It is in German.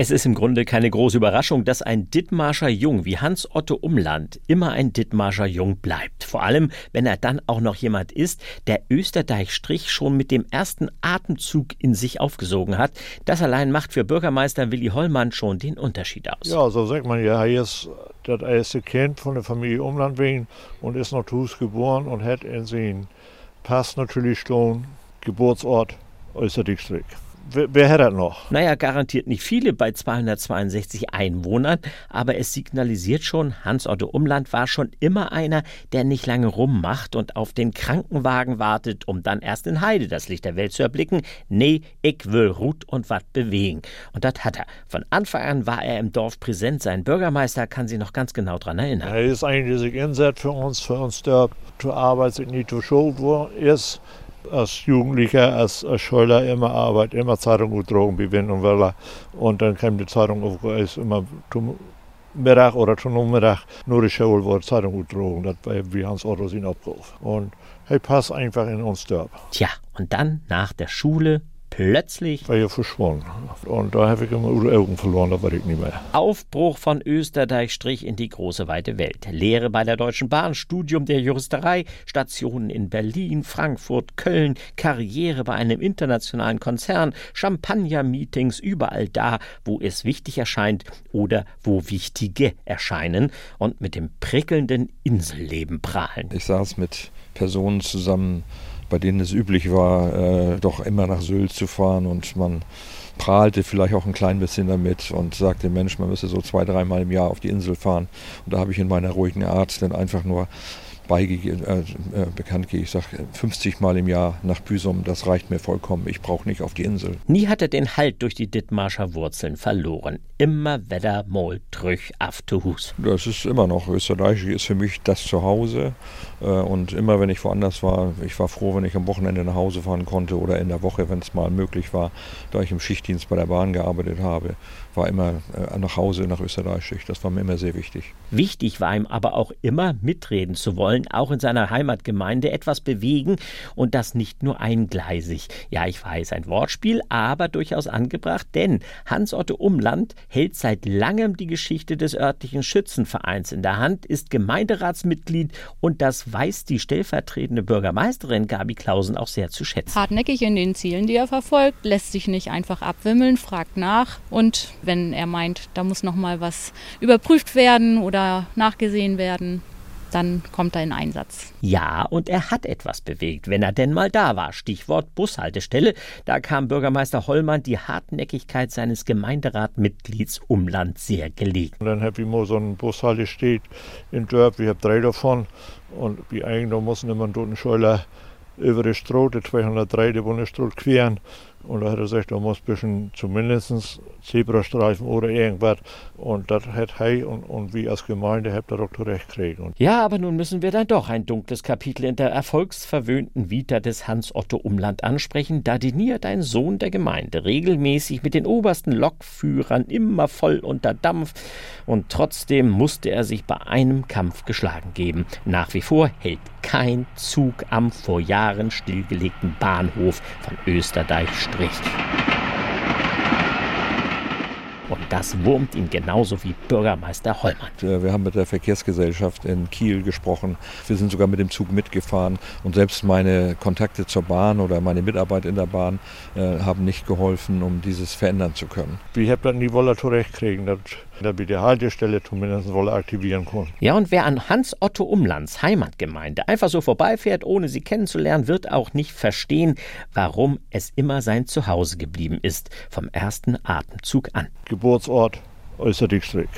Es ist im Grunde keine große Überraschung, dass ein Dithmarscher Jung wie Hans-Otto Umland immer ein Dithmarscher Jung bleibt. Vor allem, wenn er dann auch noch jemand ist, der Österdeich-Strich schon mit dem ersten Atemzug in sich aufgesogen hat. Das allein macht für Bürgermeister Willi Hollmann schon den Unterschied aus. Ja, so sagt man ja, er ist das erste Kind von der Familie Umland wegen und ist noch zu geboren und hat in seinen Pass natürlich schon Geburtsort Österdeich-Strich. Wer, wer hat das noch? Naja, garantiert nicht viele bei 262 Einwohnern, aber es signalisiert schon, Hans-Otto Umland war schon immer einer, der nicht lange rummacht und auf den Krankenwagen wartet, um dann erst in Heide das Licht der Welt zu erblicken. Nee, ich will Ruth und wat bewegen. Und das hat er. Von Anfang an war er im Dorf präsent. Sein Bürgermeister kann sich noch ganz genau daran erinnern. Er ist eigentlich sich inset für uns, für uns der zur Arbeit sich nicht zu schuld ist als Jugendlicher, als, als Schüler immer Arbeit, immer Zeitung und Drogen und Welle. Und dann kam die Zeitung auf, ist immer zum Mittag oder zum Mittag nur die Schule, die Zeitung und Drogen, das war wie Hans Otto ihn abgerufen. Und er passt einfach in uns Dorf. Tja, und dann nach der Schule plötzlich war er verschwunden. Und da habe ich immer die Augen verloren, da war ich nicht mehr. Aufbruch von Österreich strich in die große weite Welt. Lehre bei der Deutschen Bahn, Studium der Juristerei, Stationen in Berlin, Frankfurt, Köln, Karriere bei einem internationalen Konzern, Champagner-Meetings überall da, wo es wichtig erscheint oder wo wichtige erscheinen und mit dem prickelnden Inselleben prahlen. Ich saß mit Personen zusammen, bei denen es üblich war, äh, doch immer nach Sylt zu fahren und man prahlte vielleicht auch ein klein bisschen damit und sagte, Mensch, man müsse so zwei, dreimal im Jahr auf die Insel fahren. Und da habe ich in meiner ruhigen Art dann einfach nur beigegeben, äh, äh, bekannt gegeben. Ich sage 50 Mal im Jahr nach Büsum, das reicht mir vollkommen. Ich brauche nicht auf die Insel. Nie hat er den Halt durch die Dithmarscher Wurzeln verloren. Immer Wetter, Mol, Trüch, Aftuhus. Das ist immer noch. Österreich ist für mich das Zuhause. Äh, und immer, wenn ich woanders war, ich war froh, wenn ich am Wochenende nach Hause fahren konnte oder in der Woche, wenn es mal möglich war, da ich im Schichtdienst bei der Bahn gearbeitet habe, war immer äh, nach Hause nach Österreich. Das war mir immer sehr wichtig. Wichtig war ihm aber auch immer mitreden zu wollen wollen auch in seiner Heimatgemeinde etwas bewegen und das nicht nur eingleisig. Ja, ich weiß, ein Wortspiel, aber durchaus angebracht, denn Hans-Otto Umland hält seit langem die Geschichte des örtlichen Schützenvereins in der Hand, ist Gemeinderatsmitglied und das weiß die stellvertretende Bürgermeisterin Gabi Klausen auch sehr zu schätzen. Hartnäckig in den Zielen, die er verfolgt, lässt sich nicht einfach abwimmeln, fragt nach und wenn er meint, da muss noch mal was überprüft werden oder nachgesehen werden, dann kommt er in Einsatz. Ja, und er hat etwas bewegt, wenn er denn mal da war. Stichwort Bushaltestelle. Da kam Bürgermeister Hollmann die Hartnäckigkeit seines Gemeinderatmitglieds Umland sehr gelegen. Und dann habe ich mal so einen Bushalte steht in Dörp, ich habe drei davon. Und wie eigentlich muss immer einen Scheuler über die Straße, 203, die Bundesstraße queren. Und da hat er gesagt, da muss ein bisschen zumindest Zebrastreifen oder irgendwas. Und das hat er und, und wir als Gemeinde habt ihr doch zurecht gekriegt. Ja, aber nun müssen wir dann doch ein dunkles Kapitel in der erfolgsverwöhnten Vita des Hans-Otto Umland ansprechen. Da diniert ein Sohn der Gemeinde regelmäßig mit den obersten Lokführern immer voll unter Dampf. Und trotzdem musste er sich bei einem Kampf geschlagen geben. Nach wie vor hält kein Zug am vor Jahren stillgelegten Bahnhof von Österdeich Strich. Und das wurmt ihn genauso wie Bürgermeister Hollmann. Wir haben mit der Verkehrsgesellschaft in Kiel gesprochen. Wir sind sogar mit dem Zug mitgefahren. Und selbst meine Kontakte zur Bahn oder meine Mitarbeit in der Bahn äh, haben nicht geholfen, um dieses verändern zu können. Ich habe das nie wohl zurechtkriegen, dass wir die Haltestelle zumindest wohl aktivieren konnten. Ja, und wer an Hans-Otto Umlands Heimatgemeinde einfach so vorbeifährt, ohne sie kennenzulernen, wird auch nicht verstehen, warum es immer sein Zuhause geblieben ist, vom ersten Atemzug an. Geburtsort Äußerdickstreck.